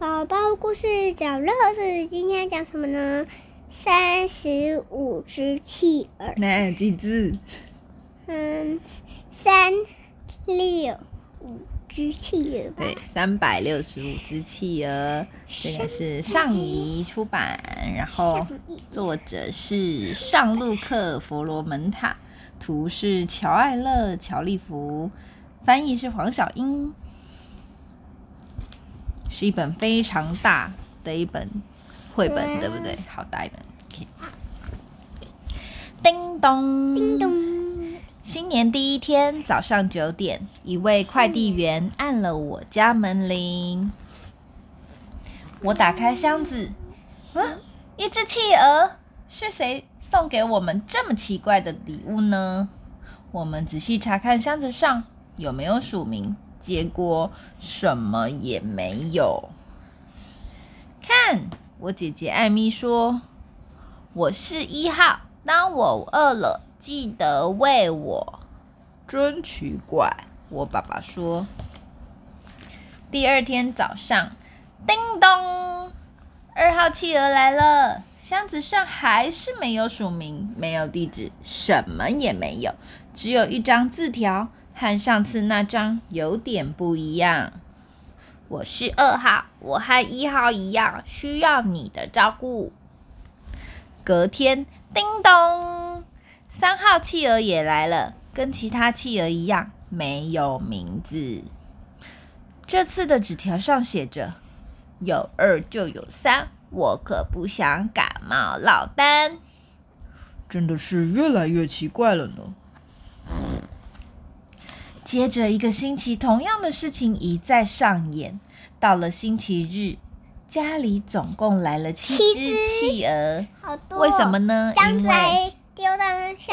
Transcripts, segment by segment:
宝宝故事讲乐子，今天讲什么呢？三十五只企鹅。那几只？嗯，三六五只企鹅。对，三百六十五只企鹅。这个是上仪出版，然后作者是上路克·佛罗门塔，图是乔艾勒·乔利弗，翻译是黄小英。是一本非常大的一本绘本，对不对？好大一本。叮咚，叮咚。新年第一天早上九点，一位快递员按了我家门铃。我打开箱子，嗯，一只企鹅。是谁送给我们这么奇怪的礼物呢？我们仔细查看箱子上有没有署名。结果什么也没有。看，我姐姐艾米说：“我是一号，当我饿了，记得喂我。”真奇怪，我爸爸说。第二天早上，叮咚，二号企鹅来了，箱子上还是没有署名，没有地址，什么也没有，只有一张字条。和上次那张有点不一样。我是二号，我和一号一样，需要你的照顾。隔天，叮咚，三号企鹅也来了，跟其他企鹅一样，没有名字。这次的纸条上写着：“有二就有三，我可不想感冒落单。”真的是越来越奇怪了呢。接着一个星期，同样的事情一再上演。到了星期日，家里总共来了七只企鹅。好多。为什么呢？因为丢到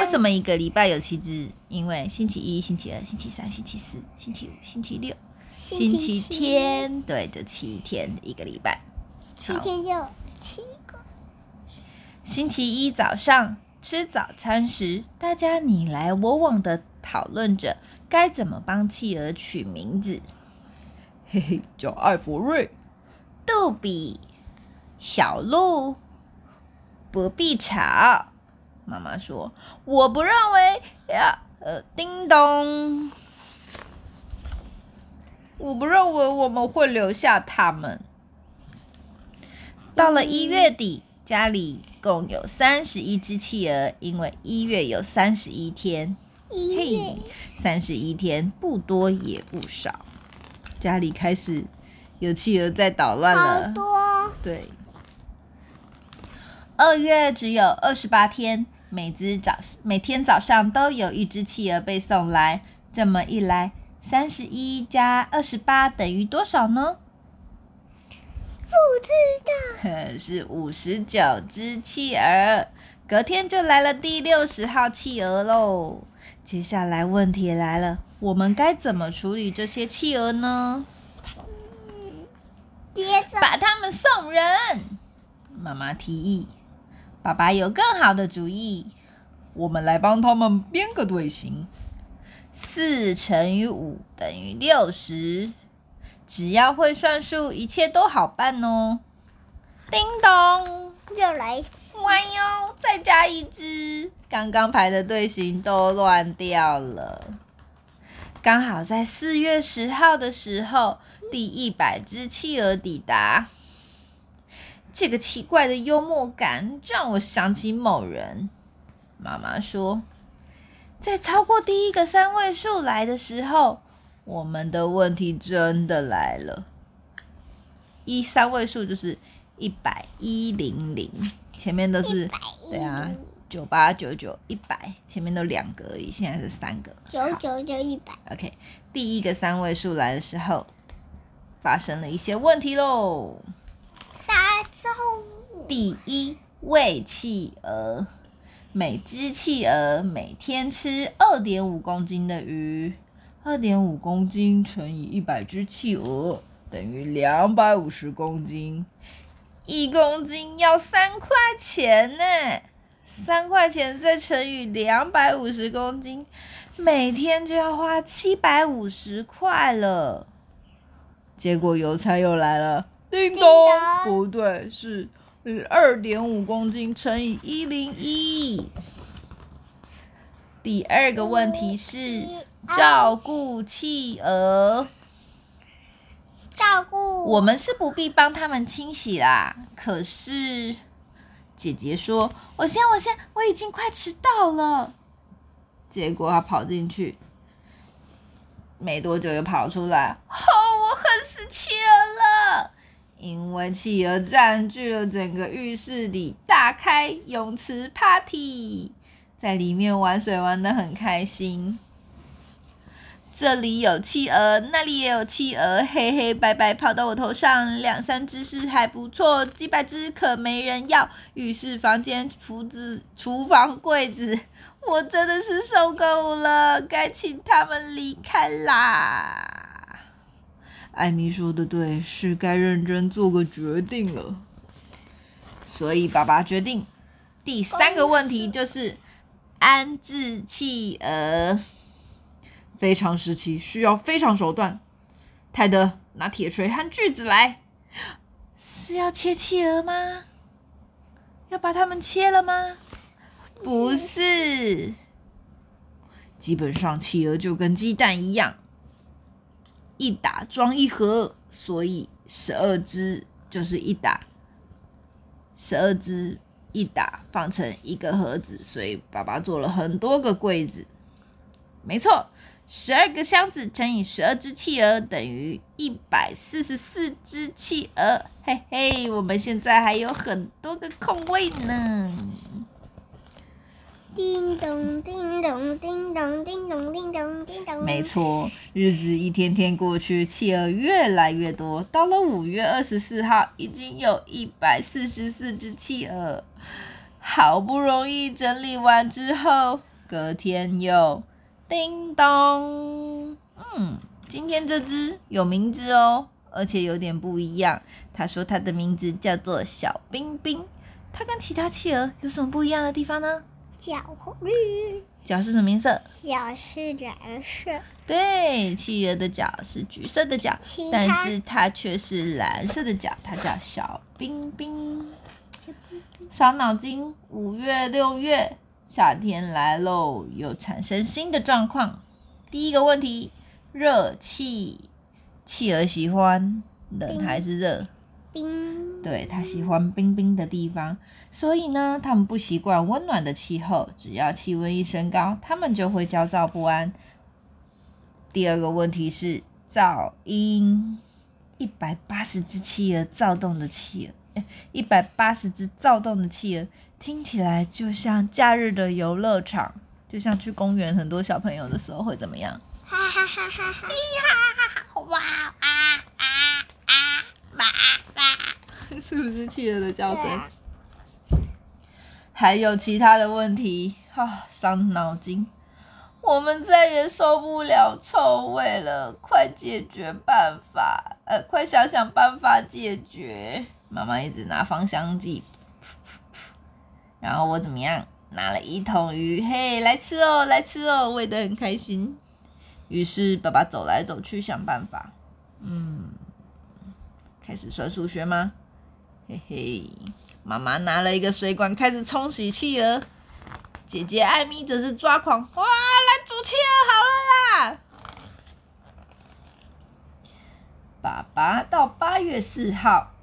为什么一个礼拜有七只？因为星期一、星期二、星期三、星期四、星期五、星期六、星期天，对，就七天一个礼拜。七天就七个。星期一早上吃早餐时，大家你来我往的讨论着。该怎么帮企鹅取名字？嘿嘿，叫艾弗瑞、杜比、小鹿，不必吵。妈妈说：“我不认为呀，呃，叮咚，我不认为我们会留下他们。”到了一月底，家里共有三十一只企鹅，因为一月有三十一天。嘿，三十一天不多也不少，家里开始有企鹅在捣乱了。好多。对，二月只有二十八天，每只早每天早上都有一只企鹅被送来。这么一来，三十一加二十八等于多少呢？不知道。是五十九只企鹅。隔天就来了第六十号企鹅喽。接下来问题来了，我们该怎么处理这些企鹅呢？接着把它们送人。妈妈提议，爸爸有更好的主意，我们来帮他们编个队形。四乘以五等于六十，只要会算数，一切都好办哦。叮咚，又来一次。哇哟，再加一只。刚刚排的队形都乱掉了。刚好在四月十号的时候，第一百只企鹅抵达。这个奇怪的幽默感让我想起某人。妈妈说，在超过第一个三位数来的时候，我们的问题真的来了。一三位数就是一百一零零，前面都是对啊。九八九九一百，前面都两个而已，现在是三个。九九九一百。OK，第一个三位数来的时候，发生了一些问题喽。打招呼。第一，喂企鹅，每只企鹅每天吃二点五公斤的鱼，二点五公斤乘以一百只企鹅等于两百五十公斤，一公斤要三块钱呢。三块钱再乘以两百五十公斤，每天就要花七百五十块了。结果邮差又来了，叮咚咚，不对，是二点五公斤乘以一零一。第二个问题是照顾企鹅。照顾我们是不必帮他们清洗啦，可是姐姐说：“我先，我先，我已经快迟到了。”结果她跑进去，没多久又跑出来。哦，我恨死企鹅了，因为企鹅占据了整个浴室里，大开泳池 party，在里面玩水玩的很开心。这里有企鹅，那里也有企鹅，黑黑白白跑到我头上，两三只是还不错，几百只可没人要。浴室、房间、厨子、厨房、柜子，我真的是受够了，该请他们离开啦。艾米说的对，是该认真做个决定了。所以爸爸决定，第三个问题就是安置企鹅。非常时期需要非常手段。泰德拿铁锤和锯子来，是要切企鹅吗？要把它们切了吗？不是，基本上企鹅就跟鸡蛋一样，一打装一盒，所以十二只就是一打，十二只一打放成一个盒子，所以爸爸做了很多个柜子，没错。十二个箱子乘以十二只企鹅等于一百四十四只企鹅，嘿嘿，我们现在还有很多个空位呢。叮咚叮咚叮咚叮咚叮咚叮咚。没错，日子一天天过去，企鹅越来越多。到了五月二十四号，已经有一百四十四只企鹅。好不容易整理完之后，隔天又。叮咚，嗯，今天这只有名字哦，而且有点不一样。他说他的名字叫做小冰冰。它跟其他企鹅有什么不一样的地方呢？脚绿，脚是什么颜色？脚是蓝色。对，企鹅的脚是橘色的脚，但是它却是蓝色的脚。它叫小冰冰。伤脑筋，五月六月。夏天来喽，又产生新的状况。第一个问题，热气，企鹅喜欢冷还是热？冰。对，它喜欢冰冰的地方，所以呢，它们不习惯温暖的气候。只要气温一升高，它们就会焦躁不安。第二个问题是噪音，一百八十只企鹅躁动的企鹅，一百八十只躁动的企鹅。听起来就像假日的游乐场，就像去公园，很多小朋友的时候会怎么样？哈哈哈哈哈！哈！哇啊啊啊！哇哇！是不是企鹅的叫声？还有其他的问题啊，伤脑筋。我们再也受不了臭味了，快解决办法！呃，快想想办法解决。妈妈一直拿芳香剂。然后我怎么样？拿了一桶鱼，嘿，来吃哦，来吃哦，喂得很开心。于是爸爸走来走去想办法，嗯，开始算数学吗？嘿嘿，妈妈拿了一个水管开始冲洗企鹅，姐姐艾米则是抓狂，哇，来煮企鹅好了啦！爸爸到八月四号。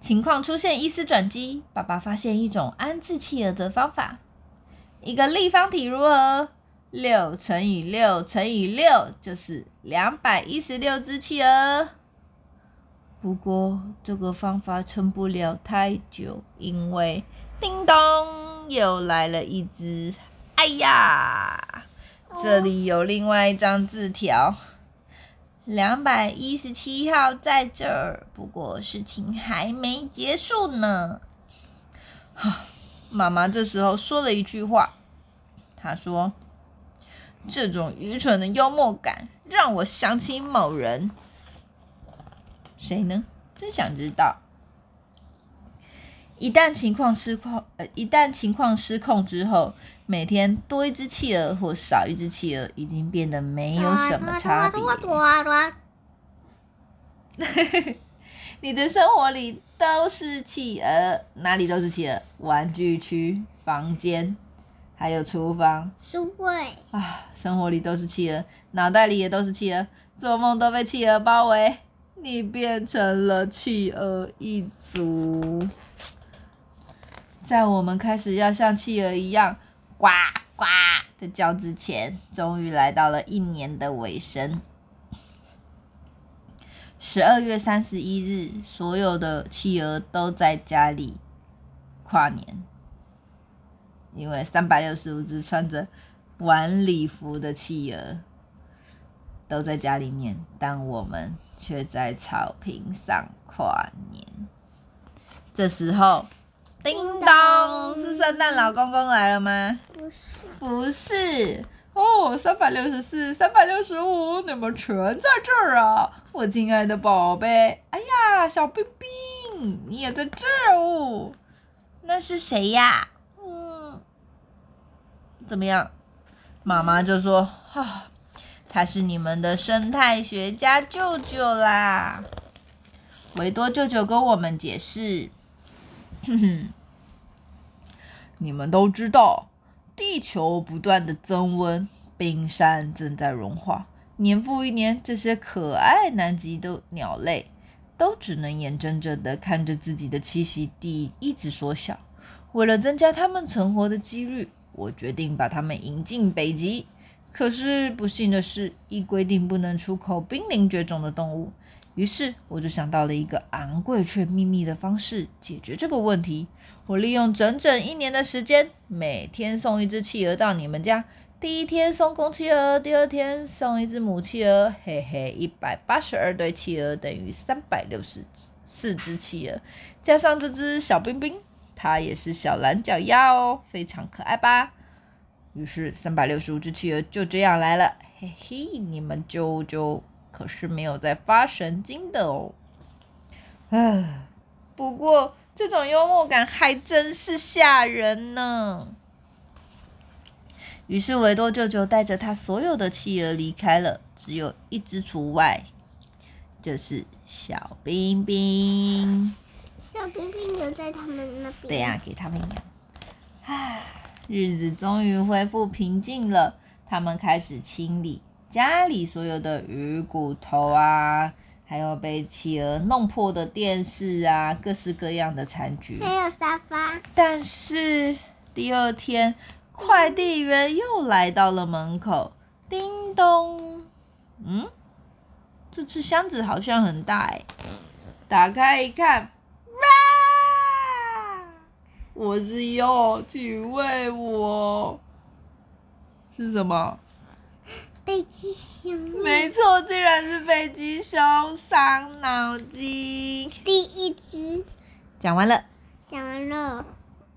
情况出现一丝转机，爸爸发现一种安置企鹅的方法。一个立方体如何？六乘以六乘以六就是两百一十六只企鹅。不过这个方法撑不了太久，因为叮咚又来了一只。哎呀，这里有另外一张字条。两百一十七号在这儿，不过事情还没结束呢。妈妈这时候说了一句话，她说：“这种愚蠢的幽默感让我想起某人，谁呢？真想知道。一旦情况失控，呃，一旦情况失控之后，每天多一只企鹅或少一只企鹅，已经变得没有什么差别。你的生活里都是企鹅，哪里都是企鹅，玩具区、房间，还有厨房书柜，啊，生活里都是企鹅，脑袋里也都是企鹅，做梦都被企鹅包围。你变成了企鹅一族，在我们开始要像企鹅一样呱呱的叫之前，终于来到了一年的尾声。十二月三十一日，所有的企鹅都在家里跨年，因为三百六十五只穿着晚礼服的企鹅都在家里面，但我们却在草坪上跨年。这时候，叮咚，是圣诞老公公来了吗？不是，不是哦，三百六十四、三百六十五，你们全在这儿啊！我亲爱的宝贝，哎呀，小冰冰，你也在这儿哦。那是谁呀？嗯，怎么样？妈妈就说：“哈、他是你们的生态学家舅舅啦。”维多舅舅跟我们解释：“哼哼，你们都知道。”地球不断的增温，冰山正在融化，年复一年，这些可爱南极的鸟类都只能眼睁睁的看着自己的栖息地一直缩小。为了增加它们存活的几率，我决定把它们引进北极。可是不幸的是，一规定不能出口濒临绝种的动物，于是我就想到了一个昂贵却秘密的方式解决这个问题。我利用整整一年的时间，每天送一只企鹅到你们家。第一天送公企鹅，第二天送一只母企鹅。嘿嘿，一百八十二对企鹅等于三百六十四只企鹅，加上这只小冰冰，它也是小蓝脚丫哦，非常可爱吧？于是三百六十五只企鹅就这样来了。嘿嘿，你们舅舅可是没有在发神经的哦。唉，不过。这种幽默感还真是吓人呢。于是维多舅舅带着他所有的企鹅离开了，只有一只除外，就是小冰冰。小冰冰留在他们那边。对呀、给他们养。唉，日子终于恢复平静了，他们开始清理家里所有的鱼骨头啊。还有被企鹅弄破的电视啊，各式各样的残局，还有沙发。但是第二天，快递员又来到了门口，叮咚，嗯，这次箱子好像很大哎，打开一看，哇，我是又，请喂我，是什么？北极熊。没错，竟然是北极熊，伤脑筋。第一只讲完了。讲完了，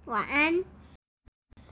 晚安。